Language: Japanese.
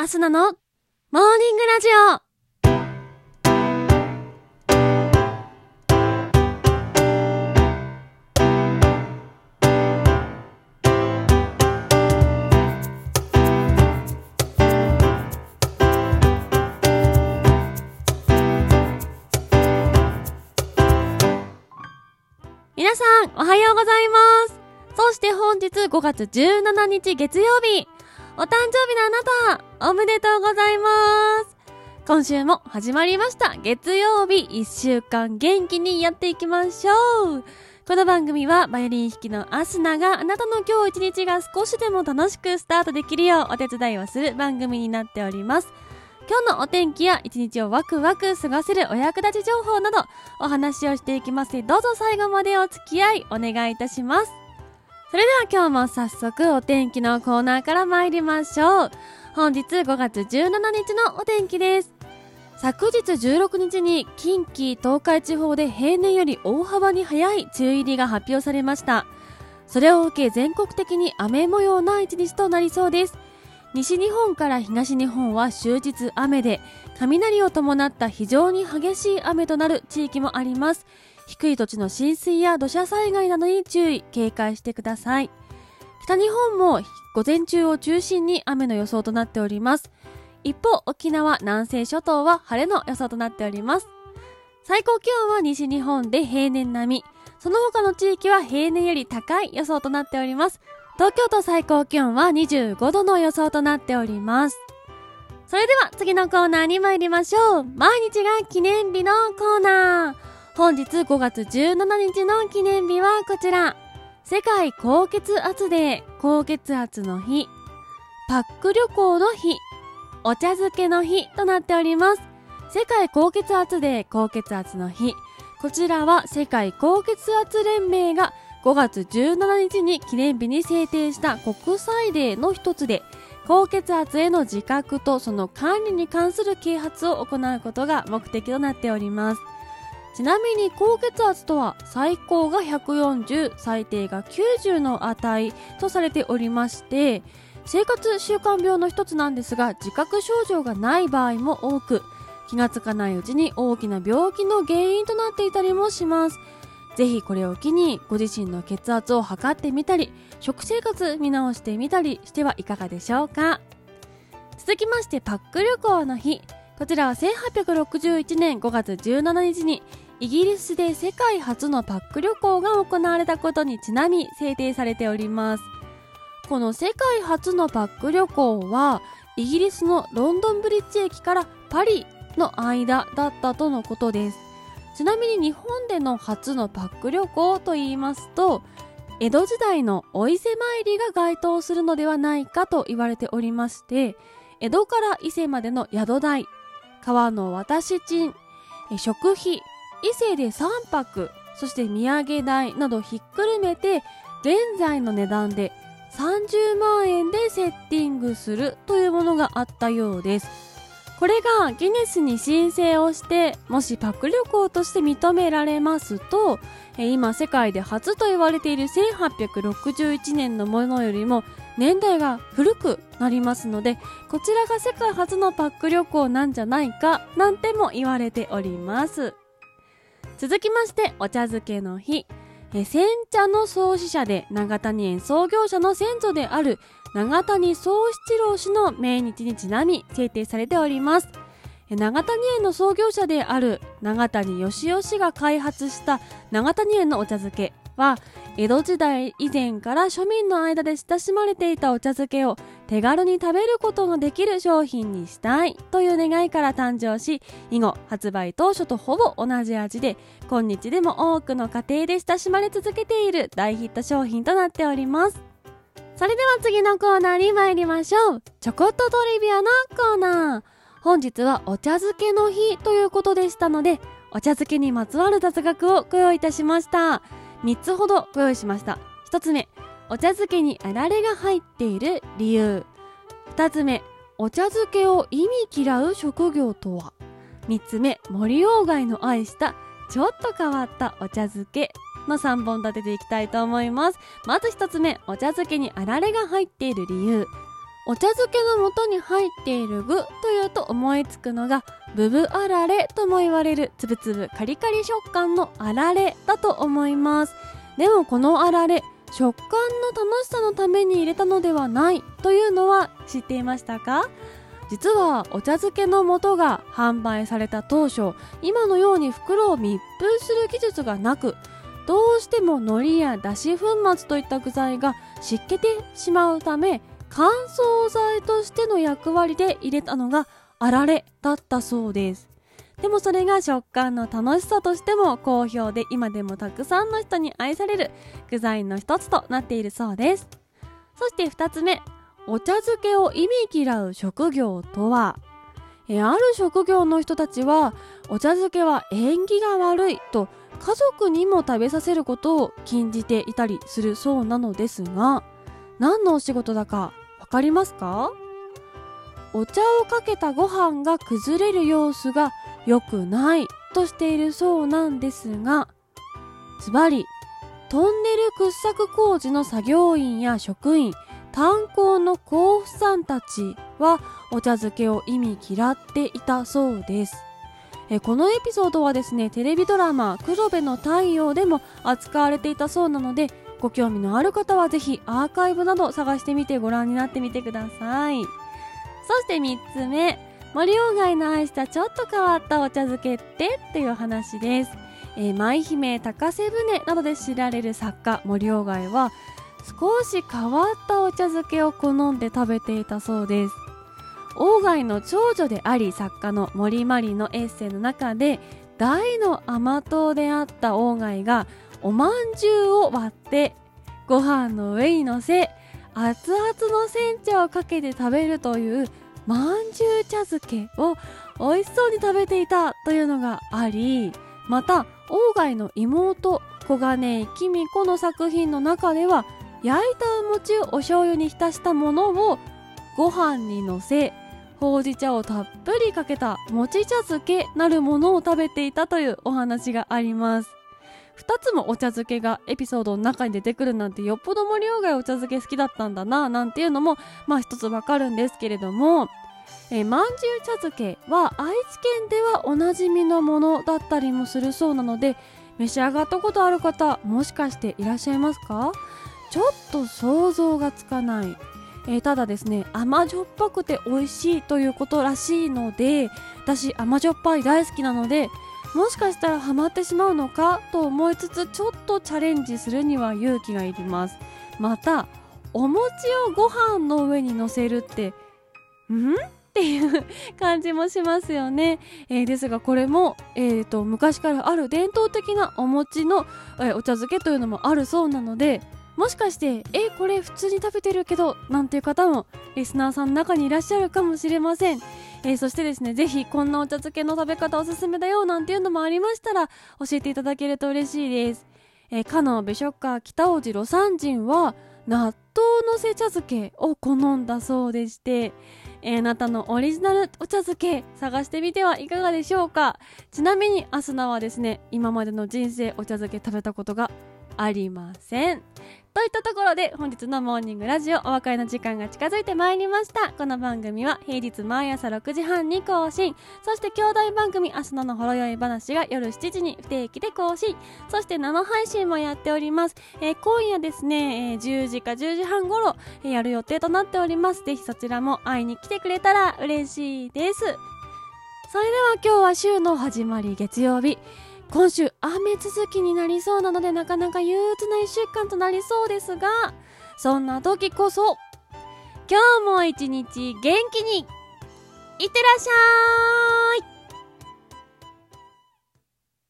アスナのモーニングラジオ皆さん、おはようございます。そして本日5月17日月曜日、お誕生日のあなた、おめでとうございます。今週も始まりました。月曜日1週間元気にやっていきましょう。この番組はバイオリン弾きのアスナがあなたの今日一日が少しでも楽しくスタートできるようお手伝いをする番組になっております。今日のお天気や一日をワクワク過ごせるお役立ち情報などお話をしていきますどうぞ最後までお付き合いお願いいたします。それでは今日も早速お天気のコーナーから参りましょう。本日5月17日のお天気です。昨日16日に近畿、東海地方で平年より大幅に早い梅雨入りが発表されました。それを受け全国的に雨模様な一日となりそうです。西日本から東日本は終日雨で、雷を伴った非常に激しい雨となる地域もあります。低い土地の浸水や土砂災害などに注意、警戒してください。北日本も午前中を中心に雨の予想となっております。一方、沖縄、南西諸島は晴れの予想となっております。最高気温は西日本で平年並み、その他の地域は平年より高い予想となっております。東京都最高気温は25度の予想となっております。それでは次のコーナーに参りましょう。毎日が記念日のコーナー。本日5月17日の記念日はこちら。世界高血圧デー、高血圧の日、パック旅行の日、お茶漬けの日となっております。世界高血圧デー、高血圧の日。こちらは世界高血圧連盟が5月17日に記念日に制定した国際デーの一つで、高血圧への自覚とその管理に関する啓発を行うことが目的となっております。ちなみに高血圧とは最高が140、最低が90の値とされておりまして、生活習慣病の一つなんですが、自覚症状がない場合も多く、気がつかないうちに大きな病気の原因となっていたりもします。ぜひこれを機にご自身の血圧を測ってみたり、食生活見直してみたりしてはいかがでしょうか。続きましてパック旅行の日。こちらは1861年5月17日にイギリスで世界初のパック旅行が行われたことにちなみ制定されております。この世界初のパック旅行はイギリスのロンドンブリッジ駅からパリの間だったとのことです。ちなみに日本での初のパック旅行と言いますと、江戸時代のお伊勢参りが該当するのではないかと言われておりまして、江戸から伊勢までの宿代、川の渡し賃、食費、伊勢で3泊、そして土産代などひっくるめて、現在の値段で30万円でセッティングするというものがあったようです。これがギネスに申請をして、もしパック旅行として認められますと、今世界で初と言われている1861年のものよりも年代が古くなりますので、こちらが世界初のパック旅行なんじゃないか、なんても言われております。続きまして、お茶漬けの日。え煎茶の創始者で長谷園創業者の先祖である長谷宗七郎氏の命日にちなみ制定されております。長谷園の創業者である長谷義雄氏が開発した長谷園のお茶漬けは江戸時代以前から庶民の間で親しまれていたお茶漬けを手軽に食べることのできる商品にしたいという願いから誕生し以後発売当初とほぼ同じ味で今日でも多くの家庭で親しまれ続けている大ヒット商品となっております。それでは次のコーナーに参りましょう。ちょこっとトリビアのコーナー。本日はお茶漬けの日ということでしたのでお茶漬けにまつわる雑学をご用意いたしました。3つほどご用意しました。1つ目お茶漬けにあられが入っている理由。2つ目お茶漬けを意味嫌う職業とは。3つ目森鴎外の愛したちょっと変わったお茶漬け。の3本立てていきたいと思います。まず1つ目お茶漬けにあられが入っている理由。お茶漬けの素に入っている具というと思いつくのがブブあられとも言われるつぶつぶカリカリ食感のあられだと思います。でもこのあられ食感の楽しさのために入れたのではないというのは知っていましたか？実はお茶漬けの素が販売された当初今のように袋を密封する技術がなくどうしても海苔やだし粉末といった具材が湿気てしまうため乾燥剤としての役割で入れたのがあられだったそうです。でもそれが食感の楽しさとしても好評で今でもたくさんの人に愛される具材の一つとなっているそうです。そして2つ目お茶漬けを意味嫌う職業とは？えある職業の人たちはお茶漬けは縁起が悪いと家族にも食べさせることを禁じていたりするそうなのですが何のお仕事だかわかりますか？お茶をかけたご飯が崩れる様子が良くないとしているそうなんですがズバリトンネル掘削工事の作業員や職員炭鉱の甲府さんたちはお茶漬けを意味嫌っていたそうです。えこのエピソードはですねテレビドラマ「黒部の太陽」でも扱われていたそうなのでご興味のある方はぜひアーカイブなど探してみてご覧になってみてください。そして3つ目。森鴎外の愛したちょっと変わったお茶漬けってっていう話です、えー、舞姫高瀬舟などで知られる作家森鴎外は少し変わったお茶漬けを好んで食べていたそうです。鴎外の長女であり作家の森まりのエッセイの中で大の甘党であった鴎外がおまんじゅうを割ってご飯の上にのせ熱々の煎茶をかけて食べるというまんじゅう茶漬けを美味しそうに食べていたというのがありまた鴎外の妹小金井公子の作品の中では焼いたお餅をお醤油に浸したものをご飯にのせほうじ茶をたっぷりかけた餅茶漬けなるものを食べていたというお話があります。2つもお茶漬けがエピソードの中に出てくるなんてよっぽど森鴎外お茶漬け好きだったんだななんていうのもまあ一つわかるんですけれどもえー、まんじゅう茶漬けは愛知県ではおなじみのものだったりもするそうなので召し上がったことある方もしかしていらっしゃいますか？ちょっと想像がつかない、えー、ただですね甘じょっぱくて美味しいということらしいので私甘じょっぱい大好きなのでもしかしたらハマってしまうのかと思いつつちょっとチャレンジするには勇気がいります。またお餅をご飯の上にのせるってん？っていう感じもしますよね、えー、ですがこれも、えーと、昔からある伝統的なお餅の、えー、お茶漬けというのもあるそうなのでもしかしてえこれ普通に食べてるけどなんていう方もリスナーさんの中にいらっしゃるかもしれません、えー、そしてですねぜひこんなお茶漬けの食べ方おすすめだよなんていうのもありましたら教えていただけると嬉しいです、えー、かの美食家北大路魯山人は納豆のせ茶漬けを好んだそうでしてえー、あなたのオリジナルお茶漬け探してみてはいかがでしょうか。ちなみにアスナはですね今までの人生お茶漬け食べたことがありません。といったところで本日のモーニングラジオお別れの時間が近づいてまいりました。この番組は平日毎朝6時半に更新。そして兄弟番組明日ののほろ酔い話が夜7時に不定期で更新。そして生配信もやっております、えー、今夜ですね、えー、10時か10時半頃、えー、やる予定となっております。ぜひそちらも会いに来てくれたら嬉しいです。それでは今日は週の始まり月曜日。今週雨続きになりそうなのでなかなか憂鬱な1週間となりそうですがそんな時こそ今日も一日元気にいってらっしゃい!